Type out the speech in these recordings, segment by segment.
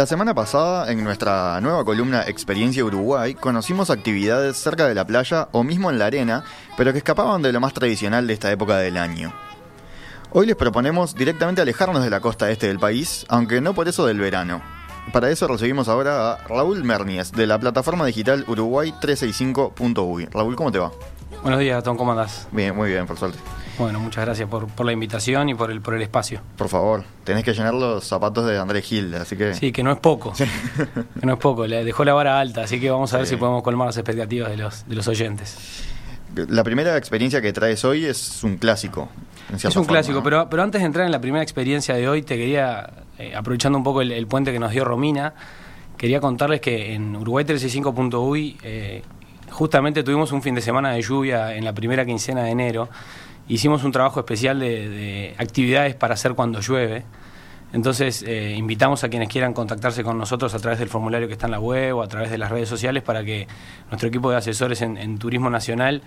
La semana pasada, en nuestra nueva columna Experiencia Uruguay, conocimos actividades cerca de la playa o mismo en la arena, pero que escapaban de lo más tradicional de esta época del año. Hoy les proponemos directamente alejarnos de la costa este del país, aunque no por eso del verano. Para eso recibimos ahora a Raúl Mernies, de la plataforma digital Uruguay 365.uy. Raúl, ¿cómo te va? Buenos días, Tom, ¿cómo andás? Bien, muy bien, por suerte. Bueno, muchas gracias por, por la invitación y por el, por el espacio. Por favor, tenés que llenar los zapatos de Andrés Gil, así que... Sí, que no es poco. que no es poco, le dejó la vara alta, así que vamos a ver Sí. si podemos colmar las expectativas de los, de los oyentes. La primera experiencia que traes hoy es un clásico. Es un forma, clásico, ¿no? pero, pero antes de entrar en la primera experiencia de hoy, te quería, eh, aprovechando un poco el, el puente que nos dio Romina, quería contarles que en Uruguay 365.uy eh, justamente tuvimos un fin de semana de lluvia en la primera quincena de enero. Hicimos un trabajo especial de, de actividades para hacer cuando llueve. Entonces, eh, invitamos a quienes quieran contactarse con nosotros a través del formulario que está en la web o a través de las redes sociales para que nuestro equipo de asesores en, Turismo Nacional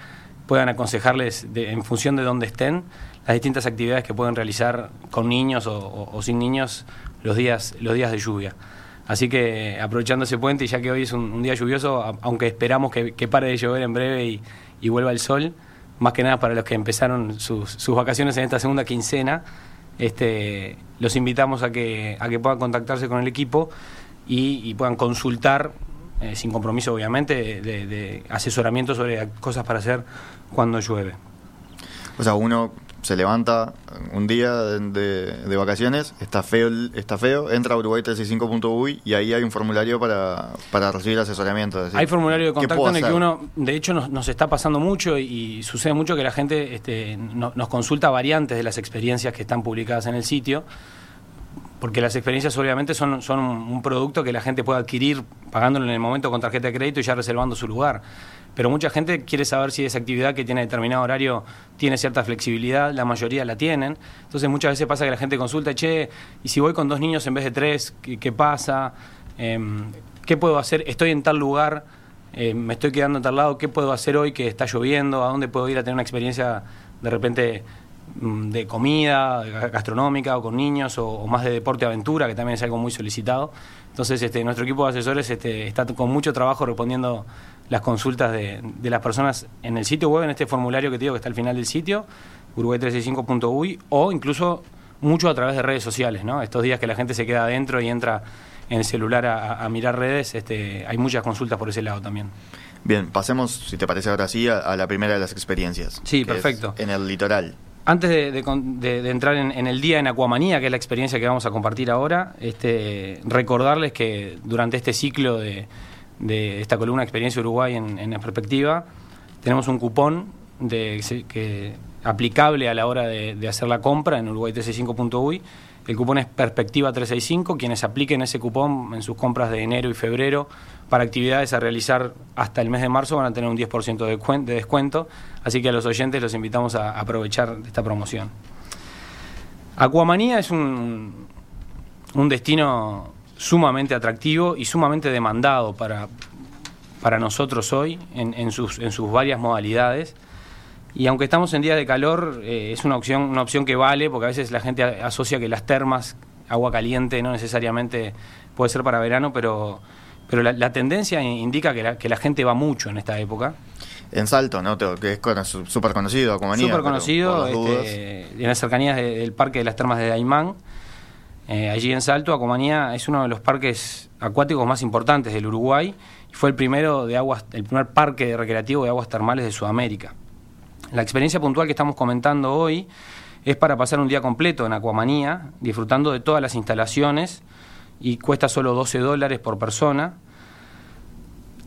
puedan aconsejarles en función de dónde estén las distintas actividades que pueden realizar con niños o, sin niños los días, los días de lluvia. Así que aprovechando ese puente y ya que hoy es un, día lluvioso, aunque esperamos que, pare de llover en breve y vuelva el sol, más que nada para los que empezaron sus, sus vacaciones en esta segunda quincena, este, los invitamos a que, a que puedan contactarse con el equipo y, puedan consultar, eh, sin compromiso obviamente, de, de asesoramiento sobre cosas para hacer cuando llueve. O sea, uno se levanta un día de, de- de vacaciones, está feo, está feo, entra a Uruguay365.uy y ahí hay un formulario para, para recibir asesoramiento. decir, Hay formulario de ¿qué contacto en el que uno, de hecho, nos, nos está pasando mucho y, y sucede mucho que la gente este, no- nos consulta variantes de las experiencias que están publicadas en el sitio, porque las experiencias obviamente son, son un, un producto que la gente puede adquirir pagándolo en el momento con tarjeta de crédito y ya reservando su lugar. Pero mucha gente quiere saber si esa actividad que tiene determinado horario tiene cierta flexibilidad, la mayoría la tienen. Entonces muchas veces pasa que la gente consulta, che, y si voy con dos niños en vez de tres, ¿qué, pasa? Em, ¿Qué puedo hacer? Estoy en tal lugar, eh, me estoy quedando en tal lado, ¿qué puedo hacer hoy que está lloviendo? ¿A dónde puedo ir a tener una experiencia de repente mm, de comida, ga- gastronómica o con niños o, o más de deporte aventura, que también es algo muy solicitado? Entonces este, nuestro equipo de asesores este, está con mucho trabajo respondiendo las consultas de, de las personas en el sitio web, en este formulario que te digo que está al final del sitio, uruguay365.uy, o incluso mucho a través de redes sociales, ¿no? Estos días que la gente se queda adentro y entra en el celular a, mirar redes, este, hay muchas consultas por ese lado también. Bien, pasemos, si te parece ahora sí, a, a la primera de las experiencias. Sí, perfecto. en el litoral. Antes de, de con- de- de entrar en, en el día en Acuamanía, que es la experiencia que vamos a compartir ahora, este, recordarles que durante este ciclo de, de esta columna Experiencia Uruguay en, en perspectiva, tenemos un cupón de, que, aplicable a la hora de, de hacer la compra en uruguay365.uy. El cupón es Perspectiva 365. Quienes apliquen ese cupón en sus compras de enero y febrero para actividades a realizar hasta el mes de marzo van a tener un 10% de descuen- de descuento. Así que a los oyentes los invitamos a aprovechar esta promoción. Acuamanía es un, un destino sumamente atractivo y sumamente demandado para, para nosotros hoy en, en sus, en sus varias modalidades. Y aunque estamos en días de calor, eh, es una opción, una opción que vale, porque a veces la gente asocia que las termas, agua caliente, no necesariamente puede ser para verano, pero, pero la, la tendencia indica que la, que la gente va mucho en esta época. En Salto, ¿no? Que es súper conocido, como Súper conocido, este, en las cercanías de- del Parque de las Termas de Daimán. Eh, allí en Salto, Acomanía es uno de los parques acuáticos más importantes del Uruguay y fue el primero de aguas, el primer parque recreativo de aguas termales de Sudamérica. La experiencia puntual que estamos comentando hoy es para pasar un día completo en Acuamanía, disfrutando de todas las instalaciones y cuesta solo 12 dólares por persona.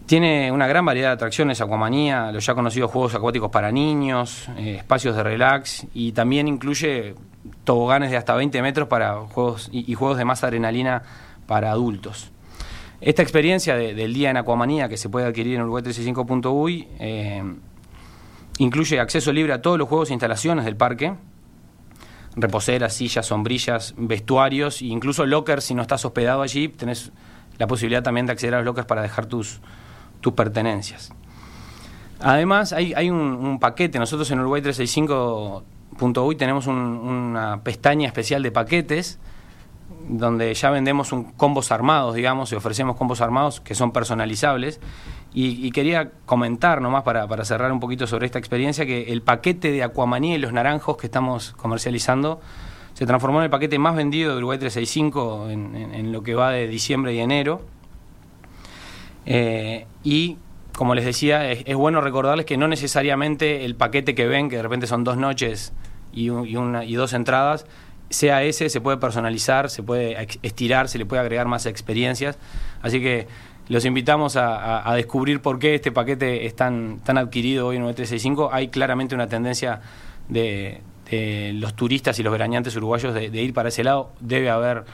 Tiene una gran variedad de atracciones, Acuamanía, los ya conocidos juegos acuáticos para niños, eh, espacios de relax y también incluye toboganes de hasta 20 metros para juegos y, juegos de más adrenalina para adultos. Esta experiencia de- del día en Acuamanía que se puede adquirir en uruguay35.uy eh, incluye acceso libre a todos los juegos e instalaciones del parque, reposeras, sillas, sombrillas, vestuarios e incluso lockers si no estás hospedado allí, tenés la posibilidad también de acceder a los lockers para dejar tus, tus pertenencias. Además, hay, hay un, un paquete, nosotros en Uruguay 365.uy tenemos un- una pestaña especial de paquetes donde ya vendemos un combos armados, digamos, y ofrecemos combos armados que son personalizables. Y, quería comentar nomás para, cerrar un poquito sobre esta experiencia que el paquete de Aquamanía y los naranjos que estamos comercializando se transformó en el paquete más vendido de Uruguay 365 en, en, lo que va de diciembre y enero. Eh, y como les decía, es, bueno recordarles que no necesariamente el paquete que ven, que de repente son dos noches y, una, y dos entradas, sea ese, se puede personalizar, se puede estirar, se le puede agregar más experiencias. Así que los invitamos a, descubrir por qué este paquete es tan, adquirido hoy en 365. Hay claramente una tendencia de, los turistas y los veraneantes uruguayos de, ir para ese lado. Debe haber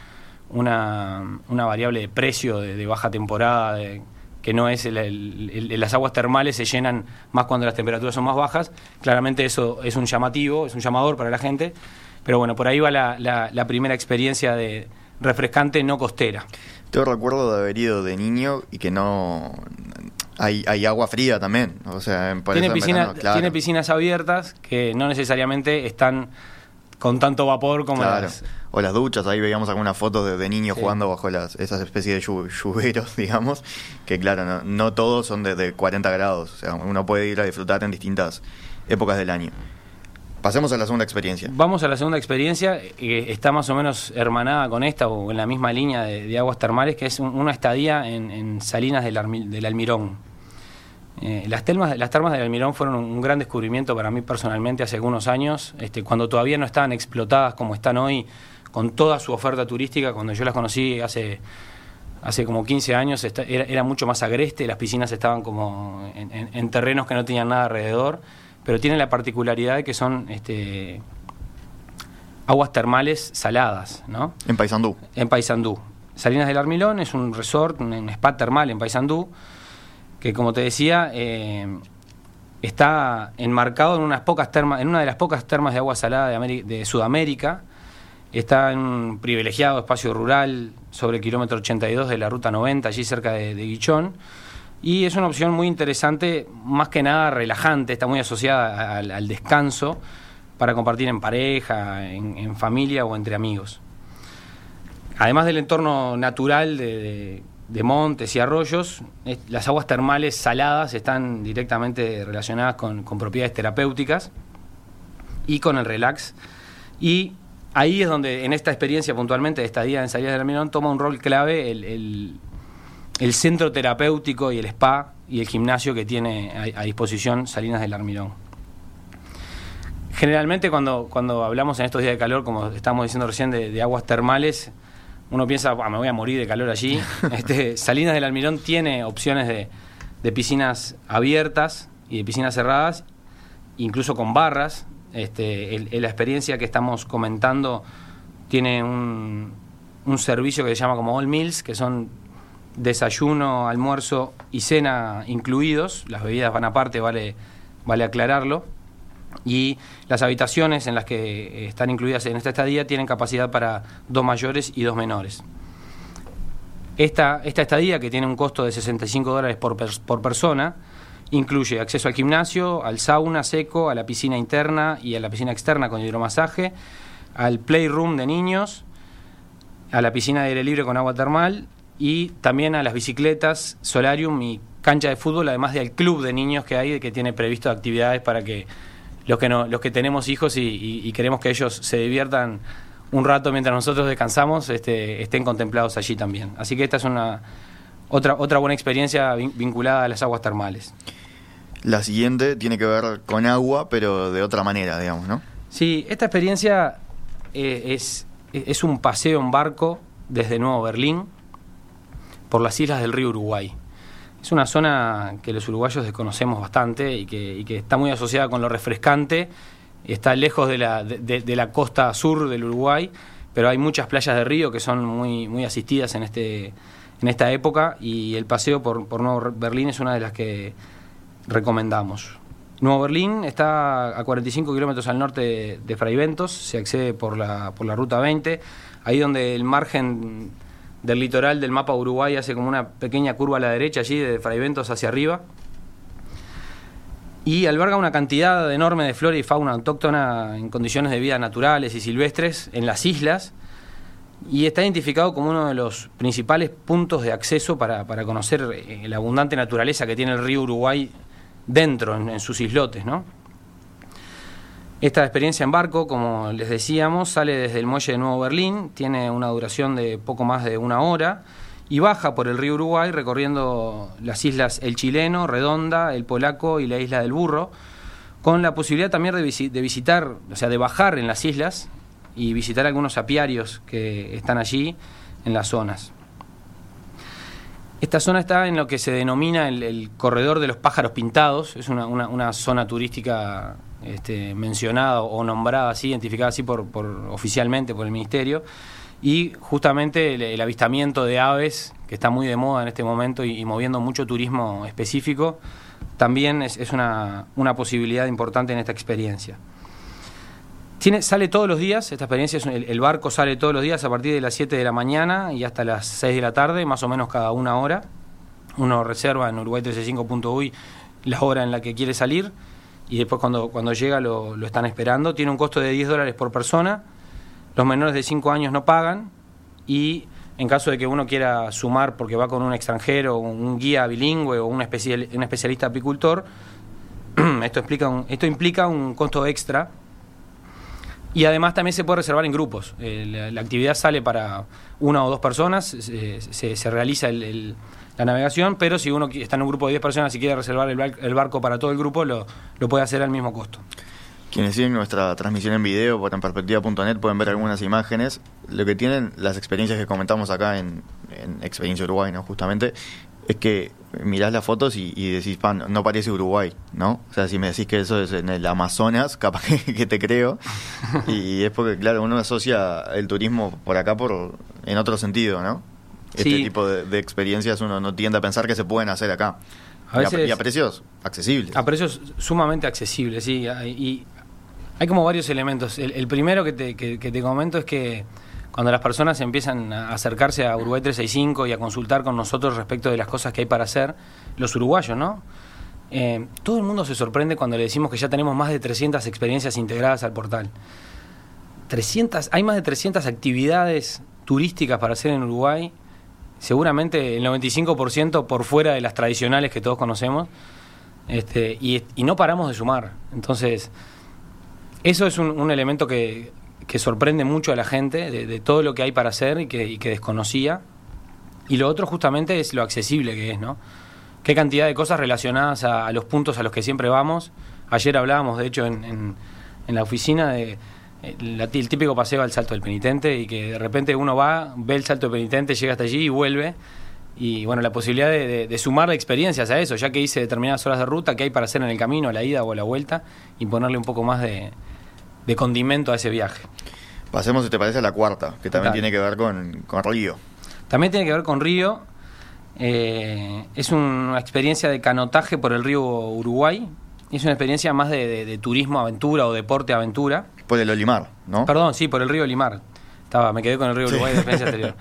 una, variable de precio de, baja temporada, que no es las aguas termales se llenan más cuando las temperaturas son más bajas. Claramente eso es un llamativo, es un llamador para la gente. Pero bueno, por ahí va la, la primera experiencia de refrescante no costera. Yo recuerdo de haber ido de niño y que no... Hay, hay agua fría también, o sea, tiene, tiene piscinas abiertas que no necesariamente están con tanto vapor como las... O las duchas, ahí veíamos algunas fotos de, niños jugando bajo las, esas especies de lluveros, digamos, que claro, no, no todos son de, de 40 grados, o sea, uno puede ir a disfrutar en distintas épocas del año. Pasemos a la segunda experiencia. Vamos a la segunda experiencia, que está más o menos hermanada con esta o en la misma línea de, aguas termales, que es una estadía en, Salinas del, Almirón. Eh, las, termas, las termas del Almirón fueron un, gran descubrimiento para mí personalmente hace algunos años, este, cuando todavía no estaban explotadas como están hoy, con toda su oferta turística. Cuando yo las conocí hace, hace como 15 años, era, mucho más agreste, las piscinas estaban como en terrenos que no tenían nada alrededor pero tiene la particularidad de que son este, aguas termales saladas, ¿no? En Paysandú. En Paysandú. Salinas del Armilón es un resort, un spa termal en Paysandú, que como te decía, eh, está enmarcado en, unas pocas termas, en una de las pocas termas de agua salada de, Sudamérica. Está en un privilegiado espacio rural sobre el kilómetro 82 de la ruta 90, allí cerca de Guichón y es una opción muy interesante, más que nada relajante, está muy asociada al, descanso para compartir en pareja, en, familia o entre amigos. Además del entorno natural de, montes y arroyos, las aguas termales saladas están directamente relacionadas con, propiedades terapéuticas y con el relax. Y ahí es donde, en esta experiencia puntualmente de estadía en Salidas del Almirón, toma un rol clave el el centro terapéutico y el spa y el gimnasio que tiene a, disposición Salinas del Armirón. Generalmente cuando, cuando hablamos en estos días de calor, como estamos diciendo recién, de, aguas termales, uno piensa, me voy a morir de calor allí. Este, Salinas del Almirón tiene opciones de, piscinas abiertas y de piscinas cerradas, incluso con barras. Este, la experiencia que estamos comentando tiene un, un servicio que se llama como All Meals, que son desayuno, almuerzo y cena incluidos, las bebidas van aparte, vale, vale aclararlo, y las habitaciones en las que están incluidas en esta estadía tienen capacidad para dos mayores y dos menores. Esta, esta estadía, que tiene un costo de 65 dólares por, por persona, incluye acceso al gimnasio, al sauna seco, a la piscina interna y a la piscina externa con hidromasaje, al playroom de niños, a la piscina de aire libre con agua termal y también a las bicicletas, solarium y cancha de fútbol, además del club de niños que hay, que tiene previsto actividades para que los que, no, los que tenemos hijos y, queremos que ellos se diviertan un rato mientras nosotros descansamos, este, estén contemplados allí también. Así que esta es una otra, otra buena experiencia vinculada a las aguas termales. La siguiente tiene que ver con agua, pero de otra manera, digamos, ¿no? Sí, esta experiencia eh, es, es un paseo en barco desde Nuevo Berlín por las islas del río Uruguay. Es una zona que los uruguayos desconocemos bastante y que, está muy asociada con lo refrescante. Está lejos de la, de, la costa sur del Uruguay, pero hay muchas playas de río que son muy, muy asistidas en, este, en esta época y el paseo por, por Nuevo Berlín es una de las que recomendamos. Nuevo Berlín está a 45 kilómetros al norte de, de Fraiventos, se accede por la, por la ruta 20, ahí donde el margen del litoral del mapa Uruguay hace como una pequeña curva a la derecha allí, de Fraiventos hacia arriba. Y alberga una cantidad enorme de flora y fauna autóctona en condiciones de vida naturales y silvestres en las islas. y está identificado como uno de los principales puntos de acceso para, conocer eh, la abundante naturaleza que tiene el río Uruguay dentro, en, sus islotes. ¿no? Esta experiencia en barco, como les decíamos, sale desde el muelle de Nuevo Berlín, tiene una duración de poco más de una hora y baja por el río Uruguay recorriendo las islas El Chileno, Redonda, El Polaco y la isla del Burro, con la posibilidad también de, visitar, o sea, de bajar en las islas y visitar algunos apiarios que están allí en las zonas. Esta zona está en lo que se denomina el, corredor de los pájaros pintados, es una, zona turística este, o nombrada así, identificada así por, oficialmente por el Ministerio, y justamente el, avistamiento de aves, que está muy de moda en este momento y, moviendo mucho turismo específico, también es, una posibilidad importante en esta experiencia. Sale todos los días, esta experiencia, es, el, barco sale todos los días a partir de las 7 de la mañana y hasta las 6 de la tarde, más o menos cada una hora. Uno reserva en uruguay35.uy la hora en la que quiere salir y después cuando, cuando llega lo, están esperando. Tiene un costo de 10 dólares por persona, los menores de 5 años no pagan y en caso de que uno quiera sumar porque va con un extranjero, un guía bilingüe o un, especial, un especialista apicultor, esto, explica esto implica un costo extra y además también se puede reservar en grupos. Eh, la, actividad sale para una o dos personas, se, realiza la navegación, pero si uno está en un grupo de 10 personas y quiere reservar el, barco para todo el grupo, lo, puede hacer al mismo costo. Quienes siguen nuestra transmisión en video por perspectiva.net pueden ver algunas imágenes. Lo que tienen las experiencias que comentamos acá en, en Experiencia Uruguay, ¿no? justamente, es que mirás las fotos y, decís, pan, no parece Uruguay, ¿no? O sea, si me decís que eso es en el Amazonas, capaz que, te creo. Y es porque, claro, uno asocia el turismo por acá por en otro sentido, ¿no? Este tipo de, experiencias uno no tiende a pensar que se pueden hacer acá. y, a, precios accesibles. A precios sumamente accesibles, sí. Y hay como varios elementos. El, primero que te, que te comento es que cuando las personas empiezan a acercarse a Uruguay 365 y a consultar con nosotros respecto de las cosas que hay para hacer, los uruguayos, ¿no? Eh, todo el mundo se sorprende cuando le decimos que ya tenemos más de 300 experiencias integradas al portal. 300, hay más de 300 actividades turísticas para hacer en Uruguay, seguramente el 95% por fuera de las tradicionales que todos conocemos, este, y, no paramos de sumar. Entonces, eso es un elemento que, que sorprende mucho a la gente de, todo lo que hay para hacer y que, desconocía. Y lo otro justamente es lo accesible que es, ¿no? Qué cantidad de cosas relacionadas a, los puntos a los que siempre vamos. Ayer hablábamos, de hecho, en, la oficina de el típico paseo al Salto del Penitente y que de repente uno va, ve el Salto del Penitente, llega hasta allí y vuelve. Y bueno, la posibilidad de, de, sumar experiencias a eso, ya que hice determinadas horas de ruta, que hay para hacer en el camino, a la ida o a la vuelta, y ponerle un poco más de, de condimento a ese viaje. Pasemos, si te parece, a la cuarta, que también tiene que ver con, Río. También tiene que ver con Río. Eh, es una experiencia de canotaje por el río Uruguay. Es una experiencia más de, turismo aventura o deporte aventura. Por el Olimar, ¿no? Perdón, sí, por el río Olimar. Estaba, me quedé con el río Uruguay de experiencia anterior.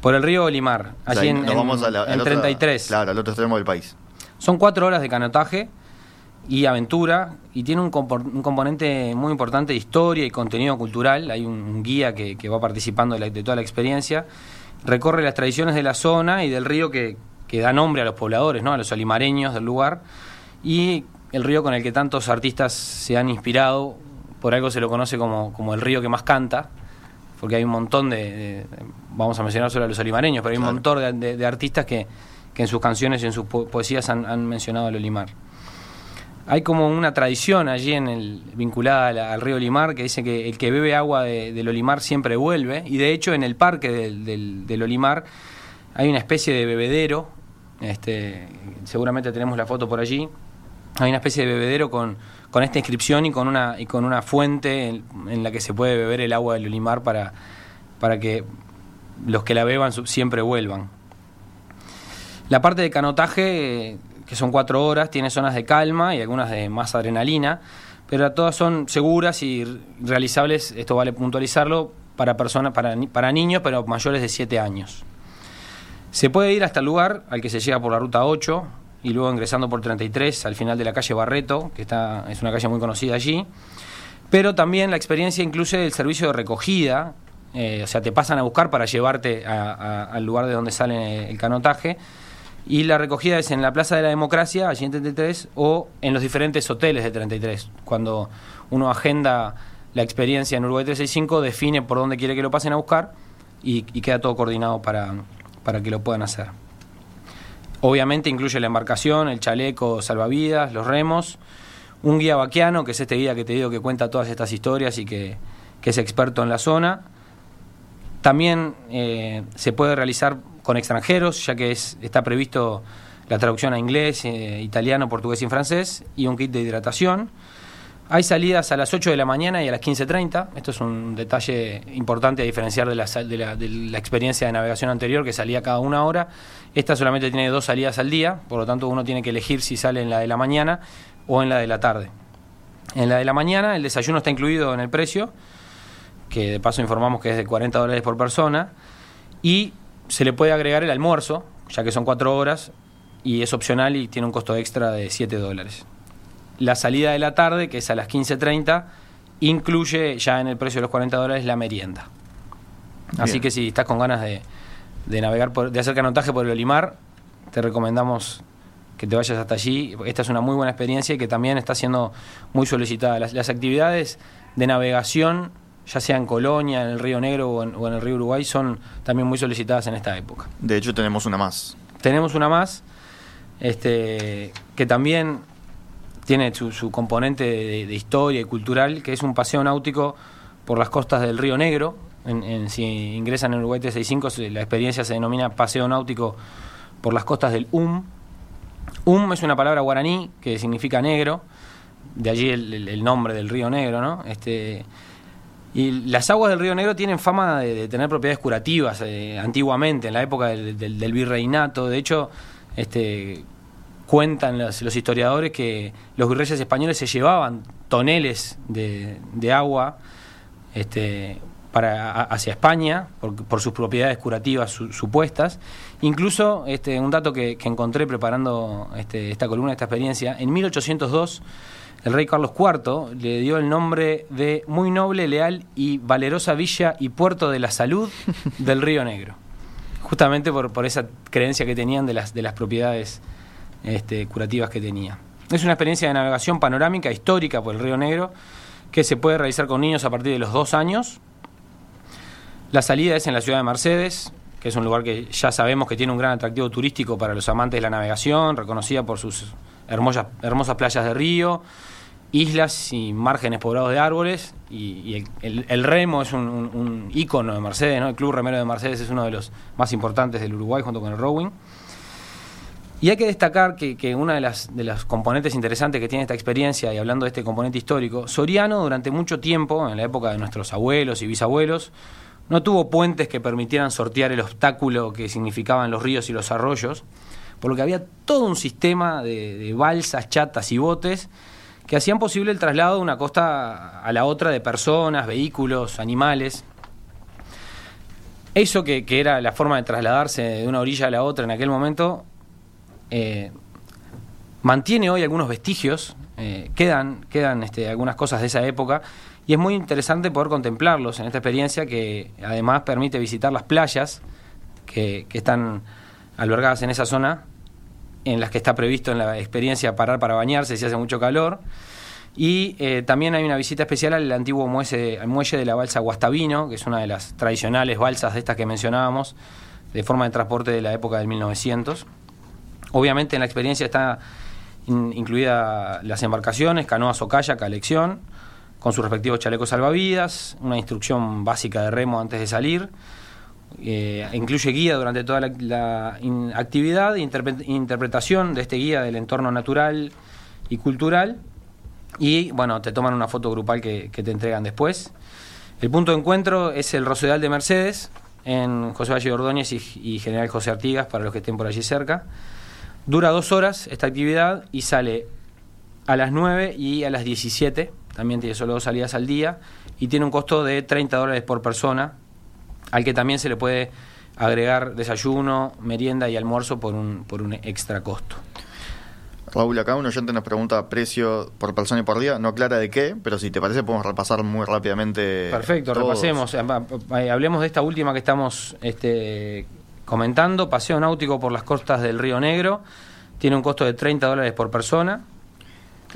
Por el río Olimar, allí en, vamos en 33. Claro, al otro extremo del país. Son cuatro horas de canotaje y aventura y tiene un, un, componente muy importante de historia y contenido cultural. Hay un, guía que, va participando de, toda la experiencia. Recorre las tradiciones de la zona y del río que, da nombre a los pobladores, ¿no? a los olimareños del lugar. Y el río con el que tantos artistas se han inspirado, por algo se lo conoce como, como el río que más canta, porque hay un montón de, vamos a mencionar solo a los olimareños, pero hay un montón de, artistas que, en sus canciones y en sus poesías han, han mencionado al Olimar. Hay como una tradición allí en el, vinculada al, río Olimar que dice que el que bebe agua del Olimar siempre vuelve. Y de hecho en el parque del, Olimar hay una especie de bebedero. Este, seguramente tenemos la foto por allí. Hay una especie de bebedero con, con esta inscripción y con una, y con una fuente en, la que se puede beber el agua del Olimar para, para que los que la beban siempre vuelvan. La parte de canotaje que son cuatro horas, tiene zonas de calma y algunas de más adrenalina, pero todas son seguras y realizables, esto vale puntualizarlo, para personas, para, para niños, pero mayores de 7 años. Se puede ir hasta el lugar al que se llega por la ruta 8 y luego ingresando por 33 al final de la calle Barreto, que está, es una calle muy conocida allí. Pero también la experiencia incluye el servicio de recogida eh, o sea, te pasan a buscar para llevarte al lugar de donde sale el canotaje. Y la recogida es en la Plaza de la Democracia, allí en 33, o en los diferentes hoteles de 33. Cuando uno agenda la experiencia en Uruguay 365, define por dónde quiere que lo pasen a buscar y, queda todo coordinado para, para que lo puedan hacer. Obviamente incluye la embarcación, el chaleco salvavidas, los remos, un guía vaquiano, que es este guía que te digo que cuenta todas estas historias y que, es experto en la zona. También eh, se puede realizar con extranjeros, ya que es, está previsto la traducción a inglés, eh, italiano, portugués y francés, y un kit de hidratación. Hay salidas a las 8 de la mañana y a las 15.30. Esto es un detalle importante a diferenciar de la, experiencia de navegación anterior, que salía cada una hora. Esta solamente tiene dos salidas al día, por lo tanto uno tiene que elegir si sale en la de la mañana o en la de la tarde. En la de la mañana el desayuno está incluido en el precio, que de paso informamos que es de 40 dólares por persona, y se le puede agregar el almuerzo, ya que son cuatro horas, y es opcional y tiene un costo extra de 7 dólares. La salida de la tarde, que es a las 15.30, incluye ya en el precio de los 40 dólares la merienda. Así que si estás con ganas de, navegar, de hacer canotaje por el Olimar, te recomendamos que te vayas hasta allí. Esta es una muy buena experiencia y que también está siendo muy solicitada. Las, actividades de navegación, ya sea en Colonia, en el Río Negro o en, el Río Uruguay, son también muy solicitadas en esta época. De hecho, tenemos una más. Tenemos una más, este, que también tiene su, componente de, historia y cultural, que es un paseo náutico por las costas del Río Negro. En, si ingresan en Uruguay 365, la experiencia se denomina paseo náutico por las costas del UM. UM es una palabra guaraní que significa negro, de allí el, nombre del Río Negro, ¿no? Este, y las aguas del Río Negro tienen fama de, tener propiedades curativas eh, antiguamente, en la época del, del, virreinato. De hecho, este, cuentan los, historiadores que los virreyes españoles se llevaban toneles de, agua este, para, hacia España por, sus propiedades curativas supuestas. Incluso este, un dato que, encontré preparando este, esta columna, esta experiencia, en 1802 el rey Carlos IV le dio el nombre de muy noble, leal y valerosa villa y puerto de la salud del Río Negro. Justamente por, por esa creencia que tenían de las, de las propiedades este, curativas que tenía. Es una experiencia de navegación panorámica histórica por el Río Negro que se puede realizar con niños a partir de los dos años. La salida es en la ciudad de Mercedes, que es un lugar que ya sabemos que tiene un gran atractivo turístico para los amantes de la navegación, reconocida por sus hermosas, hermosas playas de río, islas y márgenes poblados de árboles. Y, el, remo es un, un, ícono de Mercedes, ¿no? el Club Remero de Mercedes es uno de los más importantes del Uruguay junto con el rowing. Y hay que destacar que, una de las, componentes interesantes que tiene esta experiencia, y hablando de este componente histórico, Soriano durante mucho tiempo, en la época de nuestros abuelos y bisabuelos, no tuvo puentes que permitieran sortear el obstáculo que significaban los ríos y los arroyos, por lo que había todo un sistema de, balsas, chatas y botes que hacían posible el traslado de una costa a la otra de personas, vehículos, animales. Eso que era la forma de trasladarse de una orilla a la otra en aquel momento eh, mantiene hoy algunos vestigios, eh, quedan, quedan este, algunas cosas de esa época y es muy interesante poder contemplarlos en esta experiencia que además permite visitar las playas que, están albergadas en esa zona, en las que está previsto en la experiencia parar para bañarse si hace mucho calor. Y eh, también hay una visita especial al antiguo muelle, muelle de la balsa Guastavino, que es una de las tradicionales balsas de estas que mencionábamos, de forma de transporte de la época del 1900. Obviamente en la experiencia está incluida las embarcaciones, canoas o kayak a con sus respectivos chalecos salvavidas, una instrucción básica de remo antes de salir, eh, incluye guía durante toda la, actividad, interpretación de este guía del entorno natural y cultural, y bueno, te toman una foto grupal que, te entregan después. El punto de encuentro es el Rosedal de Mercedes, en José Valle Ordóñez y, y General José Artigas, para los que estén por allí cerca. Dura dos horas esta actividad y sale a las 9 y a las 17. También tiene solo dos salidas al día y tiene un costo de 30 dólares por persona, al que también se le puede agregar desayuno, merienda y almuerzo por un, por un extra costo. Raúl, acá un oyente nos pregunta precio por persona y por día, no clara de qué, pero si te parece podemos repasar muy rápidamente. Perfecto, repasemos. Eh, hablemos de esta última que estamos este, comentando, paseo náutico por las costas del Río Negro, tiene un costo de 30 dólares por persona.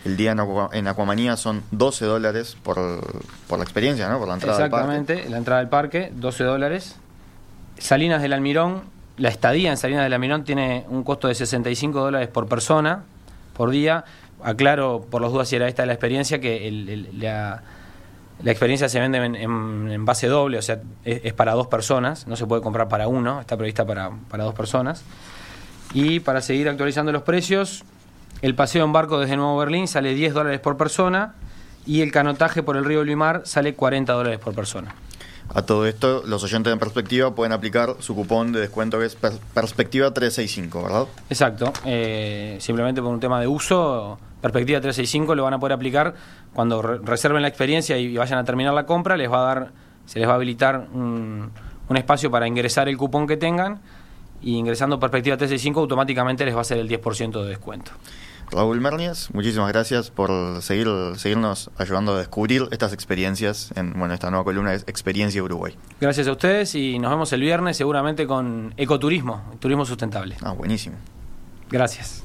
El día en, Acuamanía son 12 dólares por, por, la experiencia, ¿no? Por la entrada Exactamente, al parque. la entrada al parque, 12 dólares. Salinas del Almirón, la estadía en Salinas del Almirón tiene un costo de 65 dólares por persona, por día. Aclaro por los dudas si era esta la experiencia, que la, experiencia se vende en, base doble, o sea, es, para dos personas, no se puede comprar para uno, está prevista para, para dos personas. Y para seguir actualizando los precios, el paseo en barco desde Nuevo Berlín sale 10 dólares por persona y el canotaje por el río Limar sale 40 dólares por persona. A todo esto, los oyentes de Perspectiva pueden aplicar su cupón de descuento que es Perspectiva 365, ¿verdad? Exacto. Eh, simplemente por un tema de uso, Perspectiva 365 lo van a poder aplicar cuando reserven la experiencia y vayan a terminar la compra, les va a dar, se les va a habilitar un, un espacio para ingresar el cupón que tengan y ingresando Perspectiva 365 automáticamente les va a hacer el 10% de descuento. Raúl Mernies, muchísimas gracias por seguir, seguirnos ayudando a descubrir estas experiencias en bueno, esta nueva columna es Experiencia Uruguay. Gracias a ustedes y nos vemos el viernes seguramente con ecoturismo, turismo sustentable. Ah, buenísimo. Gracias.